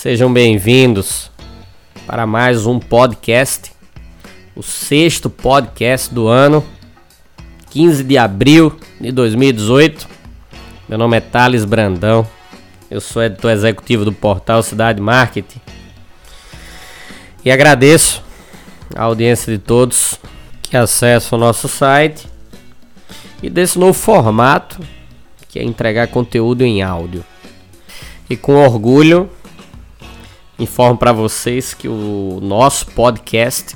sejam bem-vindos para mais um podcast, o sexto podcast do ano, 15 de abril de 2018. Meu nome é Thales Brandão, eu sou editor executivo do portal Cidade Marketing e agradeço a audiência de todos que acessam o nosso site e desse novo formato que é entregar conteúdo em áudio. E com orgulho, informo para vocês que o nosso podcast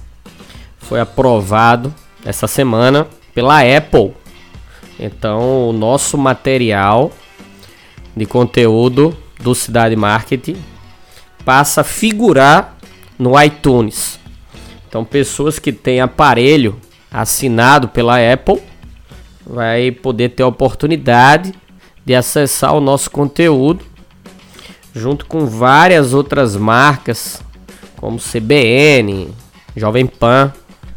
foi aprovado essa semana pela Apple. Então, o nosso material de conteúdo do Cidade Marketing passa a figurar no iTunes. Então, pessoas que têm aparelho assinado pela Apple vai poder ter a oportunidade de acessar o nosso conteúdo junto com várias outras marcas como CBN, Jovem Pan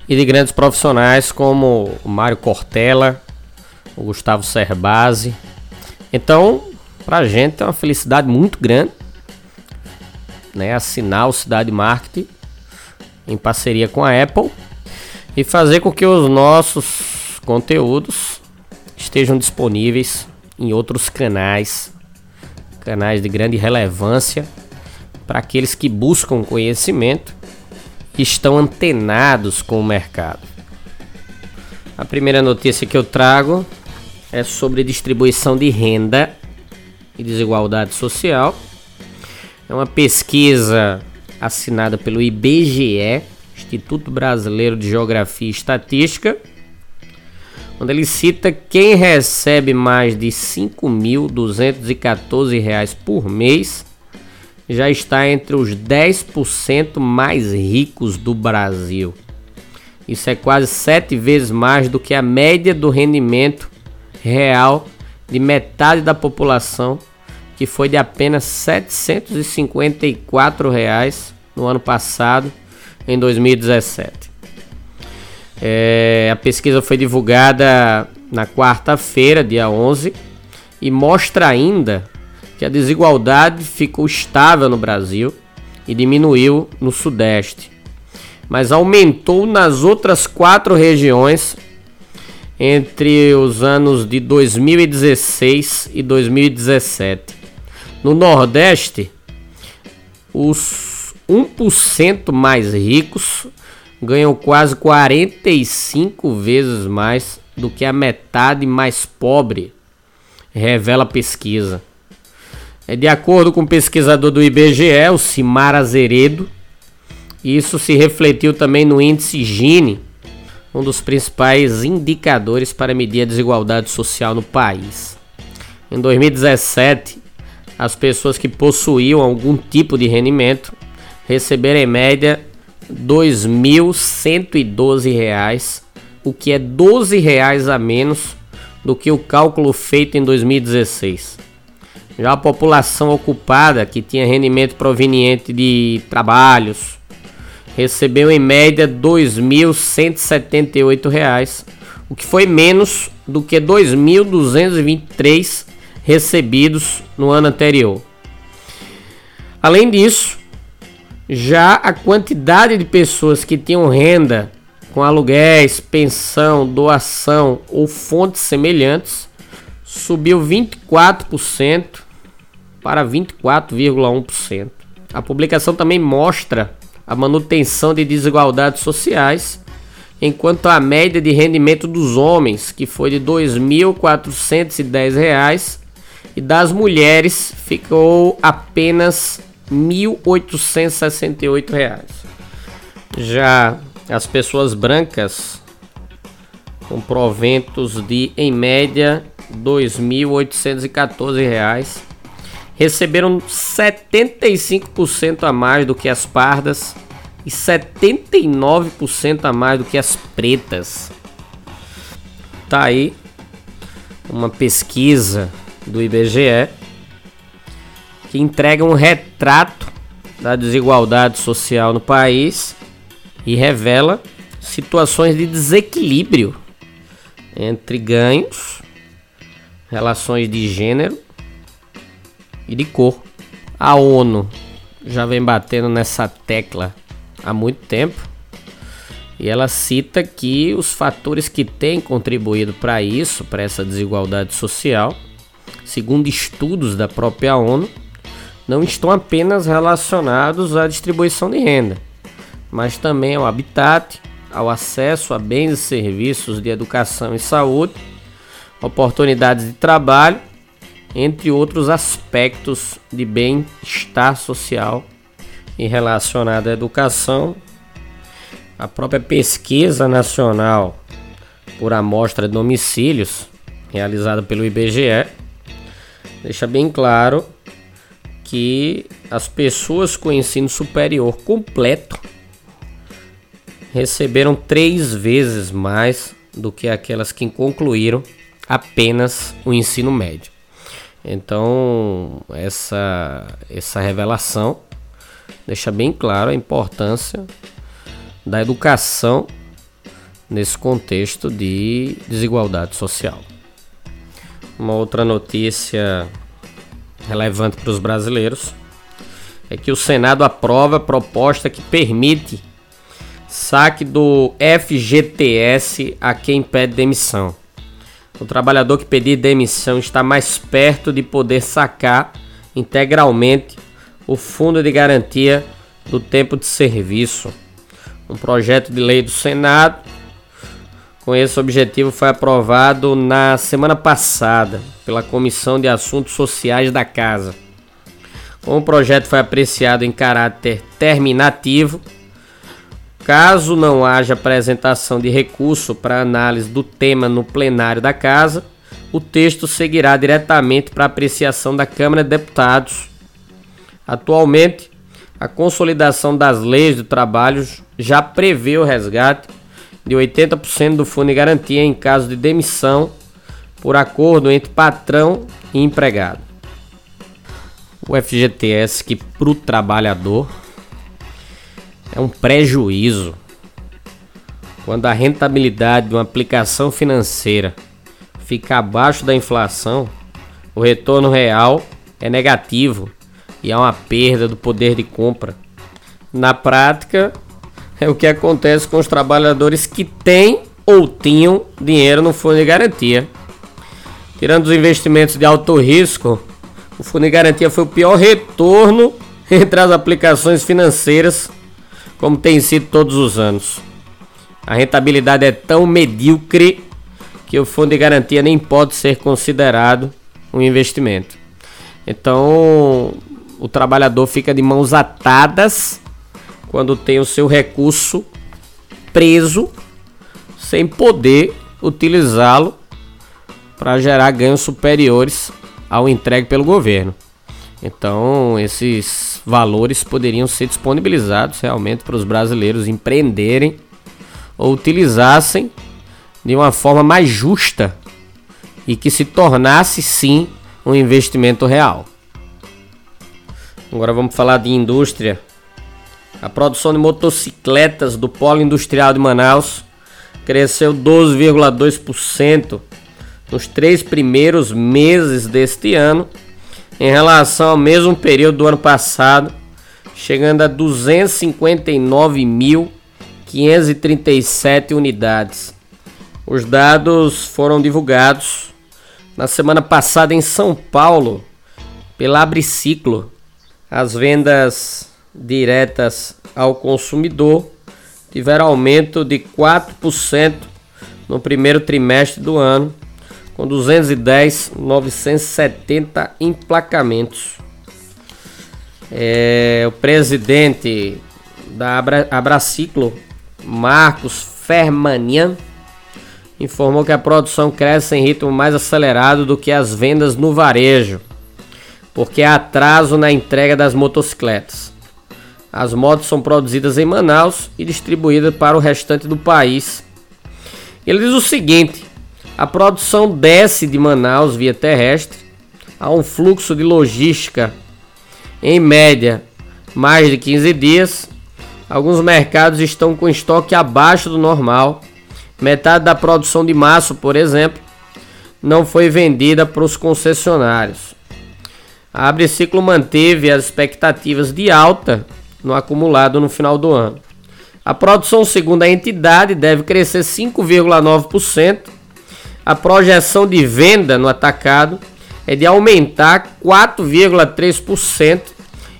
e de grandes profissionais como o Mário Cortella, o Gustavo Cerbasi. Então, pra gente é uma felicidade muito grande né, assinar o Cidade Marketing em parceria com a Apple e fazer com que os nossos conteúdos estejam disponíveis em outros canais, canais de grande relevância para aqueles que buscam conhecimento e estão antenados com o mercado. A primeira notícia que eu trago é sobre distribuição de renda e desigualdade social. É uma pesquisa assinada pelo IBGE, Instituto Brasileiro de Geografia e Estatística onde ele cita quem recebe mais de R$ 5.214 por mês já está entre os 10% mais ricos do Brasil. Isso é quase sete vezes mais do que a média do rendimento real de metade da população, que foi de apenas 754 reais no ano passado, em 2017. É, a pesquisa foi divulgada na quarta-feira, dia 11, e mostra ainda que a desigualdade ficou estável no Brasil e diminuiu no Sudeste, mas aumentou nas outras quatro regiões entre os anos de 2016 e 2017. No Nordeste, os 1% mais ricos ganham quase 45 vezes mais do que a metade mais pobre, revela a pesquisa. É de acordo com o pesquisador do IBGE, o Simar Azeredo, isso se refletiu também no índice Gini, um dos principais indicadores para medir a desigualdade social no país. Em 2017, as pessoas que possuíam algum tipo de rendimento receberam em média R$ 2.112, o que é 12 reais a menos do que o cálculo feito em 2016. Já a população ocupada, que tinha rendimento proveniente de trabalhos, recebeu em média R$ 2.178, o que foi menos do que R$ 2.223 recebidos no ano anterior. Além disso, já a quantidade de pessoas que tinham renda com aluguéis, pensão, doação ou fontes semelhantes subiu 24% para 24,1%. A publicação também mostra a manutenção de desigualdades sociais, enquanto a média de rendimento dos homens, que foi de R$ 2.410, e das mulheres ficou apenas 1.868 reais. Já as pessoas brancas com proventos de em média 2.814 reais receberam 75% a mais do que as pardas e 79% a mais do que as pretas. Tá aí uma pesquisa do IBGE que entrega um retrato da desigualdade social no país e revela situações de desequilíbrio entre ganhos, relações de gênero e de cor. A ONU já vem batendo nessa tecla há muito tempo e ela cita que os fatores que têm contribuído para isso, para essa desigualdade social, segundo estudos da própria ONU, não estão apenas relacionados à distribuição de renda, mas também ao habitat, ao acesso a bens e serviços de educação e saúde, oportunidades de trabalho, entre outros aspectos de bem-estar social e relacionado à educação. A própria pesquisa nacional por amostra de domicílios, realizada pelo IBGE, deixa bem claro que as pessoas com ensino superior completo receberam três vezes mais do que aquelas que concluíram apenas o ensino médio. Então, essa, essa revelação deixa bem claro a importância da educação nesse contexto de desigualdade social. Uma outra notícia relevante para os brasileiros é que o Senado aprova a proposta que permite saque do FGTS a quem pede demissão. O trabalhador que pedir demissão está mais perto de poder sacar integralmente o fundo de garantia do tempo de serviço. Um projeto de lei do Senado com esse objetivo foi aprovado na semana passada pela Comissão de Assuntos Sociais da Casa. Como o projeto foi apreciado em caráter terminativo, caso não haja apresentação de recurso para análise do tema no plenário da Casa, o texto seguirá diretamente para apreciação da Câmara de Deputados. Atualmente, a consolidação das leis do trabalho já prevê o resgate de 80% do fundo de garantia em caso de demissão por acordo entre patrão e empregado. O FGTS que para o trabalhador é um prejuízo quando a rentabilidade de uma aplicação financeira fica abaixo da inflação, o retorno real é negativo e há uma perda do poder de compra. Na prática, é o que acontece com os trabalhadores que têm ou tinham dinheiro no fundo de garantia. Tirando os investimentos de alto risco, o fundo de garantia foi o pior retorno entre as aplicações financeiras, como tem sido todos os anos. A rentabilidade é tão medíocre que o fundo de garantia nem pode ser considerado um investimento. Então, o trabalhador fica de mãos atadas quando tem o seu recurso preso sem poder utilizá-lo para gerar ganhos superiores ao entregue pelo governo. Então, esses valores poderiam ser disponibilizados realmente para os brasileiros empreenderem ou utilizassem de uma forma mais justa e que se tornasse sim um investimento real. Agora vamos falar de indústria a produção de motocicletas do Polo Industrial de Manaus cresceu 12,2% nos três primeiros meses deste ano, em relação ao mesmo período do ano passado, chegando a 259.537 unidades. Os dados foram divulgados na semana passada em São Paulo pela Abriciclo. As vendas diretas ao consumidor tiveram aumento de 4% no primeiro trimestre do ano, com 210.970 emplacamentos. É, o presidente da Abra, Abraciclo, Marcos Fermanian, informou que a produção cresce em ritmo mais acelerado do que as vendas no varejo porque há atraso na entrega das motocicletas. As motos são produzidas em Manaus e distribuídas para o restante do país. Ele diz o seguinte: a produção desce de Manaus via terrestre, há um fluxo de logística em média mais de 15 dias. Alguns mercados estão com estoque abaixo do normal. Metade da produção de março, por exemplo, não foi vendida para os concessionários. A Abre Ciclo manteve as expectativas de alta no acumulado no final do ano. A produção, segundo a entidade, deve crescer 5,9%. A projeção de venda no atacado é de aumentar 4,3%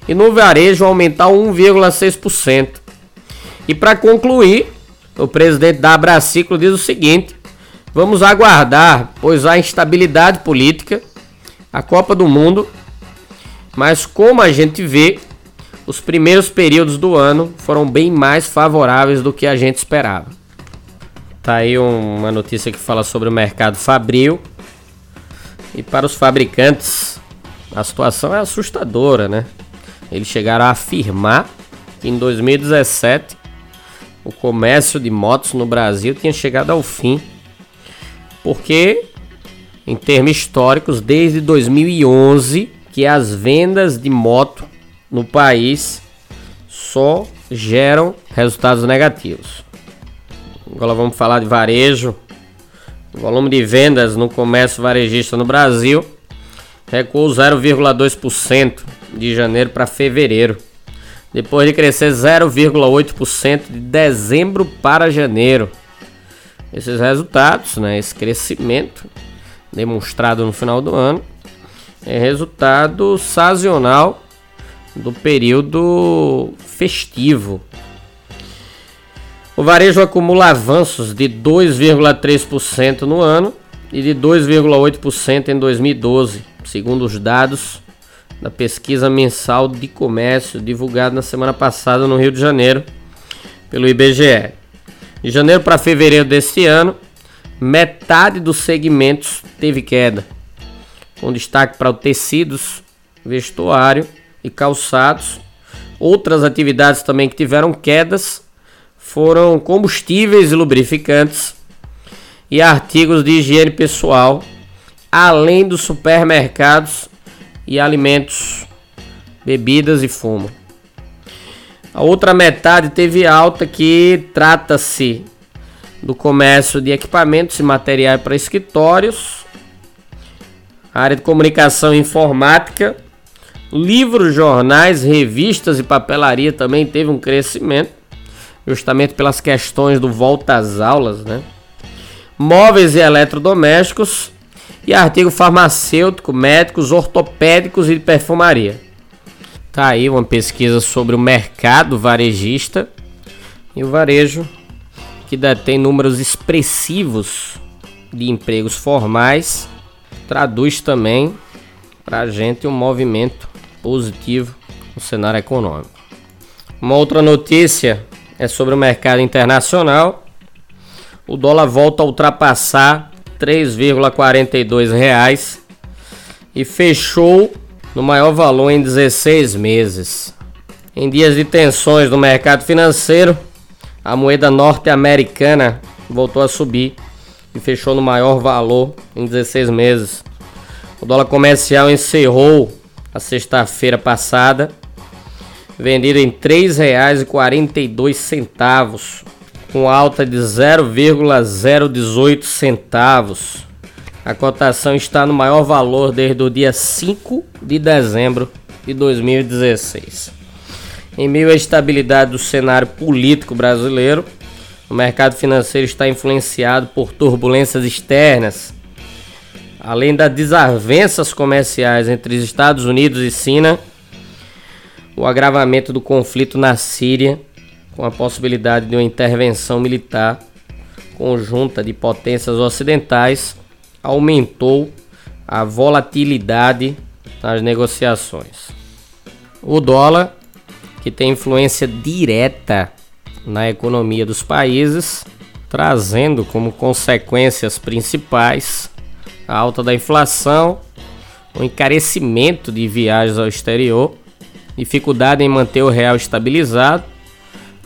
e no varejo aumentar 1,6%. E para concluir, o presidente da Abraciclo diz o seguinte: vamos aguardar, pois há instabilidade política, a Copa do Mundo, mas como a gente vê, os primeiros períodos do ano foram bem mais favoráveis do que a gente esperava. Tá aí uma notícia que fala sobre o mercado fabril. E para os fabricantes, a situação é assustadora, né? Eles chegaram a afirmar que em 2017 o comércio de motos no Brasil tinha chegado ao fim. Porque, em termos históricos, desde 2011 que as vendas de moto no país só geram resultados negativos. Agora vamos falar de varejo. O volume de vendas no comércio varejista no Brasil recuou 0,2% de janeiro para fevereiro, depois de crescer 0,8% de dezembro para janeiro. Esses resultados, né, esse crescimento demonstrado no final do ano, é resultado sazonal do período festivo. O varejo acumula avanços de 2,3% no ano e de 2,8% em 2012, segundo os dados da pesquisa mensal de comércio divulgada na semana passada no Rio de Janeiro pelo IBGE. De janeiro para fevereiro deste ano, metade dos segmentos teve queda, com destaque para o tecidos, vestuário e calçados. Outras atividades também que tiveram quedas foram combustíveis e lubrificantes e artigos de higiene pessoal, além dos supermercados e alimentos, bebidas e fumo. A outra metade teve alta que trata-se do comércio de equipamentos e materiais para escritórios, área de comunicação e informática, Livros, jornais, revistas e papelaria também teve um crescimento, justamente pelas questões do volta às aulas, né? Móveis e eletrodomésticos e artigo farmacêutico, médicos, ortopédicos e perfumaria. Tá aí uma pesquisa sobre o mercado varejista e o varejo que detém números expressivos de empregos formais, traduz também para a gente um movimento positivo no cenário econômico. Uma outra notícia é sobre o mercado internacional. O dólar volta a ultrapassar R$ 3,42 e fechou no maior valor em 16 meses. Em dias de tensões no mercado financeiro, a moeda norte-americana voltou a subir e fechou no maior valor em 16 meses. O dólar comercial encerrou a sexta-feira passada, vendido em R$ 3,42, com alta de 0,018 centavos. A cotação está no maior valor desde o dia 5 de dezembro de 2016. Em meio à estabilidade do cenário político brasileiro, o mercado financeiro está influenciado por turbulências externas além das desavenças comerciais entre os Estados Unidos e China, o agravamento do conflito na Síria, com a possibilidade de uma intervenção militar conjunta de potências ocidentais, aumentou a volatilidade nas negociações. O dólar, que tem influência direta na economia dos países, trazendo como consequências principais a alta da inflação, o encarecimento de viagens ao exterior, dificuldade em manter o real estabilizado,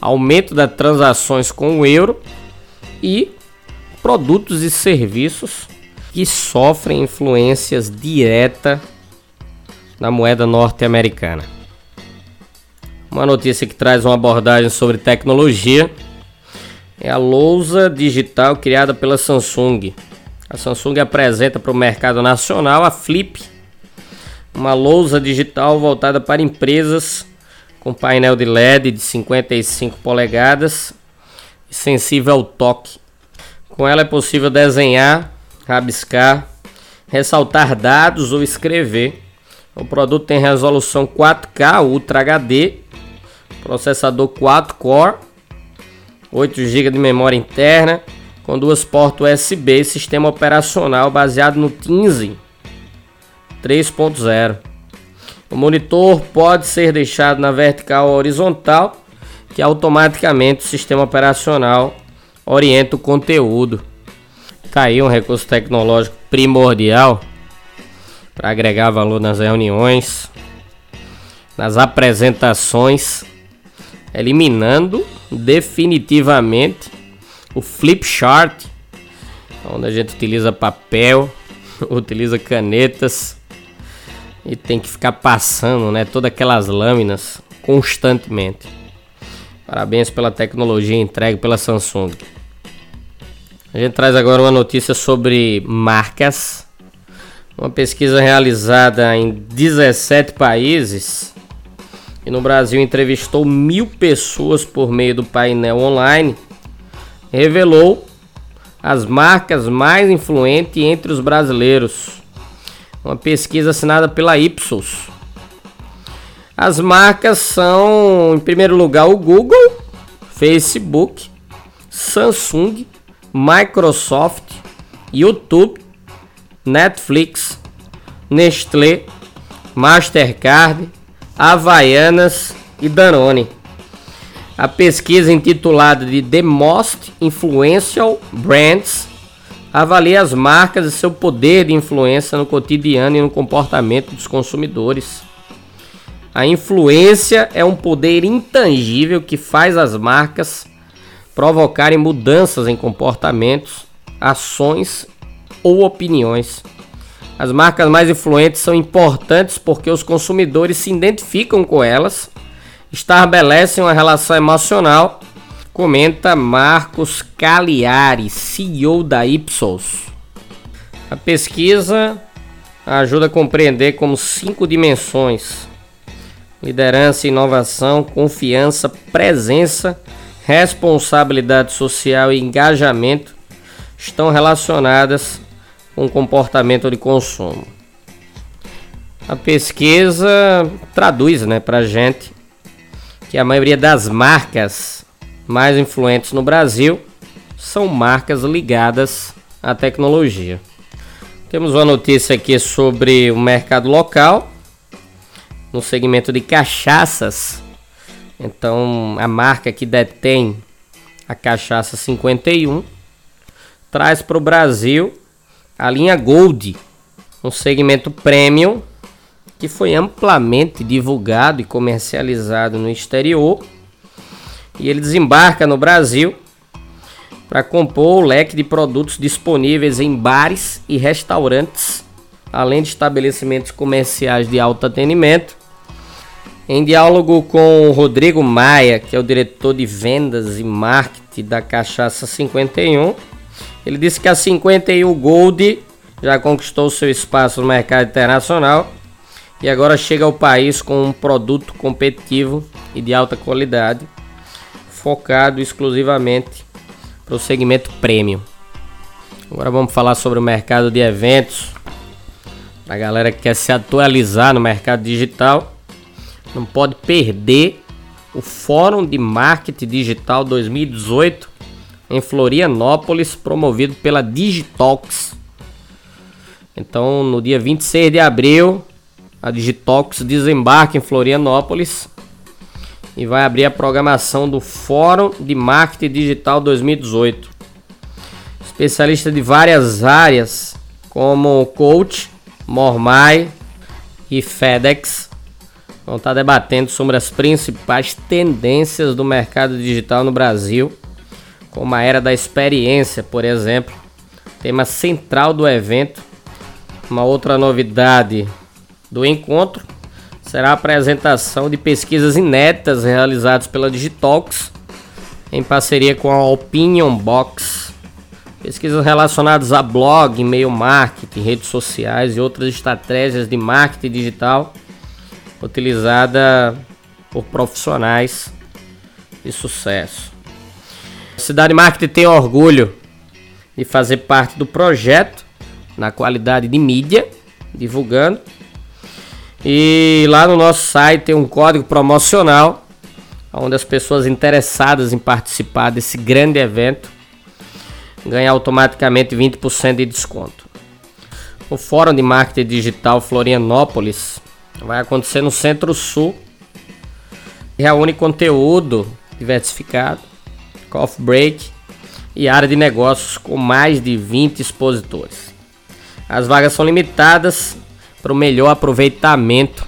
aumento das transações com o euro e produtos e serviços que sofrem influências diretas na moeda norte-americana. Uma notícia que traz uma abordagem sobre tecnologia é a lousa digital criada pela Samsung. A Samsung apresenta para o mercado nacional a Flip, uma lousa digital voltada para empresas com painel de LED de 55 polegadas e sensível ao toque. Com ela é possível desenhar, rabiscar, ressaltar dados ou escrever. O produto tem resolução 4K Ultra HD, processador 4 core, 8 GB de memória interna, com duas portas USB sistema operacional baseado no Teensy 3.0. O monitor pode ser deixado na vertical ou horizontal, que automaticamente o sistema operacional orienta o conteúdo. Tá aí um recurso tecnológico primordial para agregar valor nas reuniões, nas apresentações, eliminando definitivamente o flip chart, onde a gente utiliza papel, utiliza canetas e tem que ficar passando, né, todas aquelas lâminas constantemente. Parabéns pela tecnologia entregue pela Samsung. A gente traz agora uma notícia sobre marcas. Uma pesquisa realizada em 17 países e no Brasil entrevistou mil pessoas por meio do painel online. Revelou as marcas mais influentes entre os brasileiros. Uma pesquisa assinada pela Ipsos. As marcas são, em primeiro lugar, o Google, Facebook, Samsung, Microsoft, YouTube, Netflix, Nestlé, Mastercard, Havaianas e Danone. A pesquisa intitulada de The Most Influential Brands avalia as marcas e seu poder de influência no cotidiano e no comportamento dos consumidores. A influência é um poder intangível que faz as marcas provocarem mudanças em comportamentos, ações ou opiniões. As marcas mais influentes são importantes porque os consumidores se identificam com elas, estabelecem uma relação emocional, comenta Marcos Cagliari, CEO da Ipsos. A pesquisa ajuda a compreender como cinco dimensões: liderança, inovação, confiança, presença, responsabilidade social e engajamento estão relacionadas com o comportamento de consumo. A pesquisa traduz né, para a gente que a maioria das marcas mais influentes no Brasil são marcas ligadas à tecnologia. Temos uma notícia aqui sobre o mercado local no segmento de cachaças. Então, a marca que detém a cachaça 51 traz para o Brasil a linha Gold, um segmento premium que foi amplamente divulgado e comercializado no exterior. E ele desembarca no Brasil para compor o leque de produtos disponíveis em bares e restaurantes, além de estabelecimentos comerciais de alto atendimento. Em diálogo com Rodrigo Maia, que é o diretor de vendas e marketing da Cachaça 51, ele disse que a 51 Gold já conquistou seu espaço no mercado internacional e agora chega ao país com um produto competitivo e de alta qualidade, focado exclusivamente para o segmento premium. Agora vamos falar sobre o mercado de eventos. A galera que quer se atualizar no mercado digital não pode perder o Fórum de Marketing Digital 2018 em Florianópolis, promovido pela Digitalks. Então, no dia 26 de abril, a Digitalks desembarca em Florianópolis e vai abrir a programação do Fórum de Marketing Digital 2018. Especialista de várias áreas, como coach, Mormai, e FedEx vão estar debatendo sobre as principais tendências do mercado digital no Brasil, como a era da experiência, por exemplo, tema central do evento. Uma outra novidade do encontro será a apresentação de pesquisas inéditas realizadas pela Digitalks em parceria com a Opinion Box. Pesquisas relacionadas a blog, e-mail marketing, redes sociais e outras estratégias de marketing digital utilizada por profissionais de sucesso. A Cidade Marketing tem orgulho de fazer parte do projeto na qualidade de mídia, divulgando. E lá no nosso site tem um código promocional onde as pessoas interessadas em participar desse grande evento ganham automaticamente 20% de desconto. O Fórum de Marketing Digital Florianópolis vai acontecer no Centro-Sul. Reúne conteúdo diversificado, coffee break e área de negócios com mais de 20 expositores. As vagas são limitadas para o melhor aproveitamento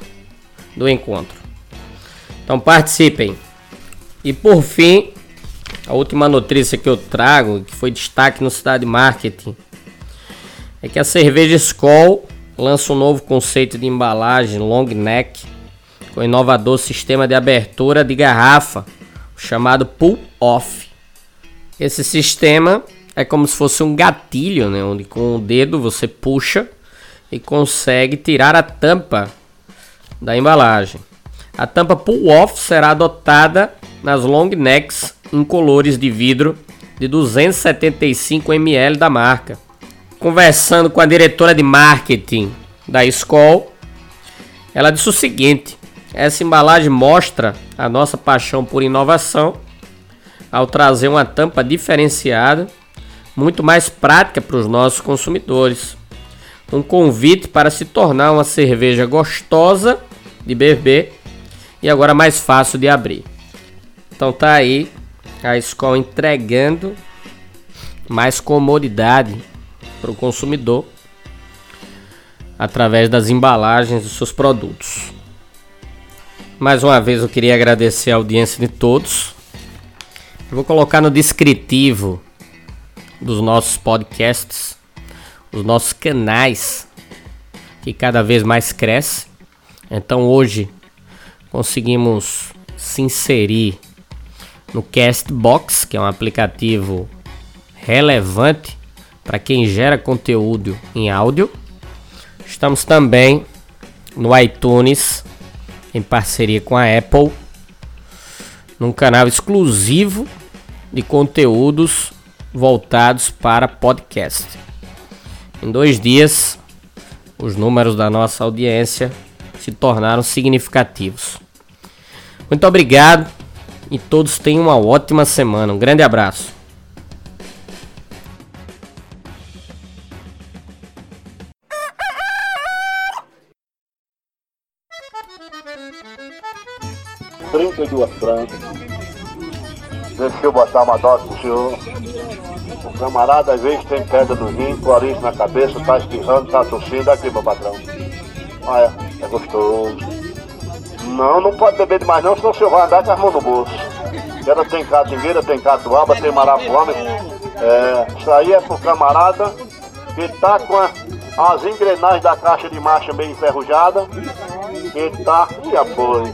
do encontro. Então participem. E por fim, a última notícia que eu trago, que foi destaque no Cidade Marketing, é que a cerveja Skol lança um novo conceito de embalagem long neck com um inovador sistema de abertura de garrafa chamado pull off. Esse sistema é como se fosse um gatilho, né, onde com o dedo você puxa e consegue tirar a tampa da embalagem. A tampa pull off será adotada nas long necks em colores de vidro de 275 ml da marca conversando com a diretora de marketing da escola, ela disse o seguinte: essa embalagem mostra a nossa paixão por inovação ao trazer uma tampa diferenciada, muito mais prática para os nossos consumidores. Um convite para se tornar uma cerveja gostosa de beber e agora mais fácil de abrir. Então tá aí a escola entregando mais comodidade para o consumidor através das embalagens dos seus produtos. Mais uma vez eu queria agradecer a audiência de todos. Eu vou colocar no descritivo dos nossos podcasts, os nossos canais que cada vez mais cresce. Então hoje conseguimos se inserir no Castbox, que é um aplicativo relevante para quem gera conteúdo em áudio. Estamos também no iTunes, em parceria com a Apple, num canal exclusivo de conteúdos voltados para podcast. Em dois dias, os números da nossa audiência se tornaram significativos. Muito obrigado e todos tenham uma ótima semana. Um grande abraço. trinta e duas francas. Deixa eu botar uma dose pro senhor. O camarada às vezes tem pedra no rim, clorinho na cabeça, tá espirrando, tá tossindo. Aqui, meu patrão. Ah, é, gostoso. Não, não pode beber demais não, senão o senhor vai andar com as mãos no bolso. Ela tem catingueira, tem catuaba, tem marapuama. É, isso aí é pro camarada que tá com a, as engrenagens da caixa de marcha bem enferrujada. Que tá. E apoio.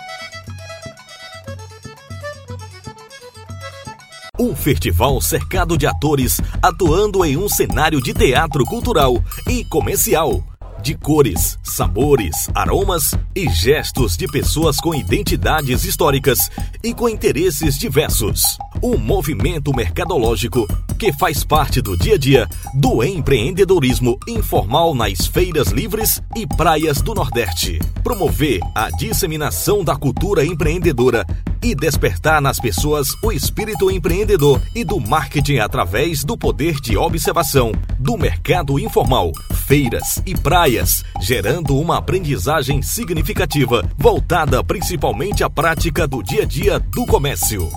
Um festival cercado de atores atuando em um cenário de teatro cultural e comercial de cores, sabores, aromas e gestos de pessoas com identidades históricas e com interesses diversos. Um movimento mercadológico que faz parte do dia a dia do empreendedorismo informal nas feiras livres e praias do Nordeste. Promover a disseminação da cultura empreendedora e despertar nas pessoas o espírito empreendedor e do marketing através do poder de observação do mercado informal, feiras e praias, gerando uma aprendizagem significativa voltada principalmente à prática do dia a dia do comércio.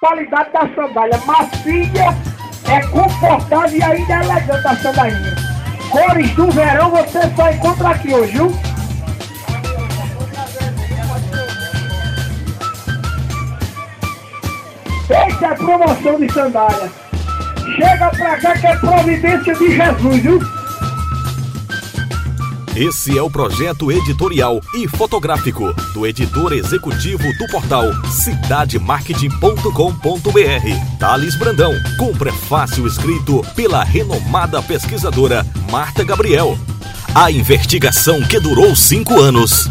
Qualidade da sandália macia, é confortável e ainda é elegante a sandalinha. Cores do verão você só encontra aqui hoje, viu? Essa é promoção de sandália. Chega pra cá que é providência de Jesus, viu? Esse é o projeto editorial e fotográfico do editor executivo do portal cidademarketing.com.br, Thales Brandão, com prefácio escrito pela renomada pesquisadora Marta Gabriel. A investigação que durou cinco anos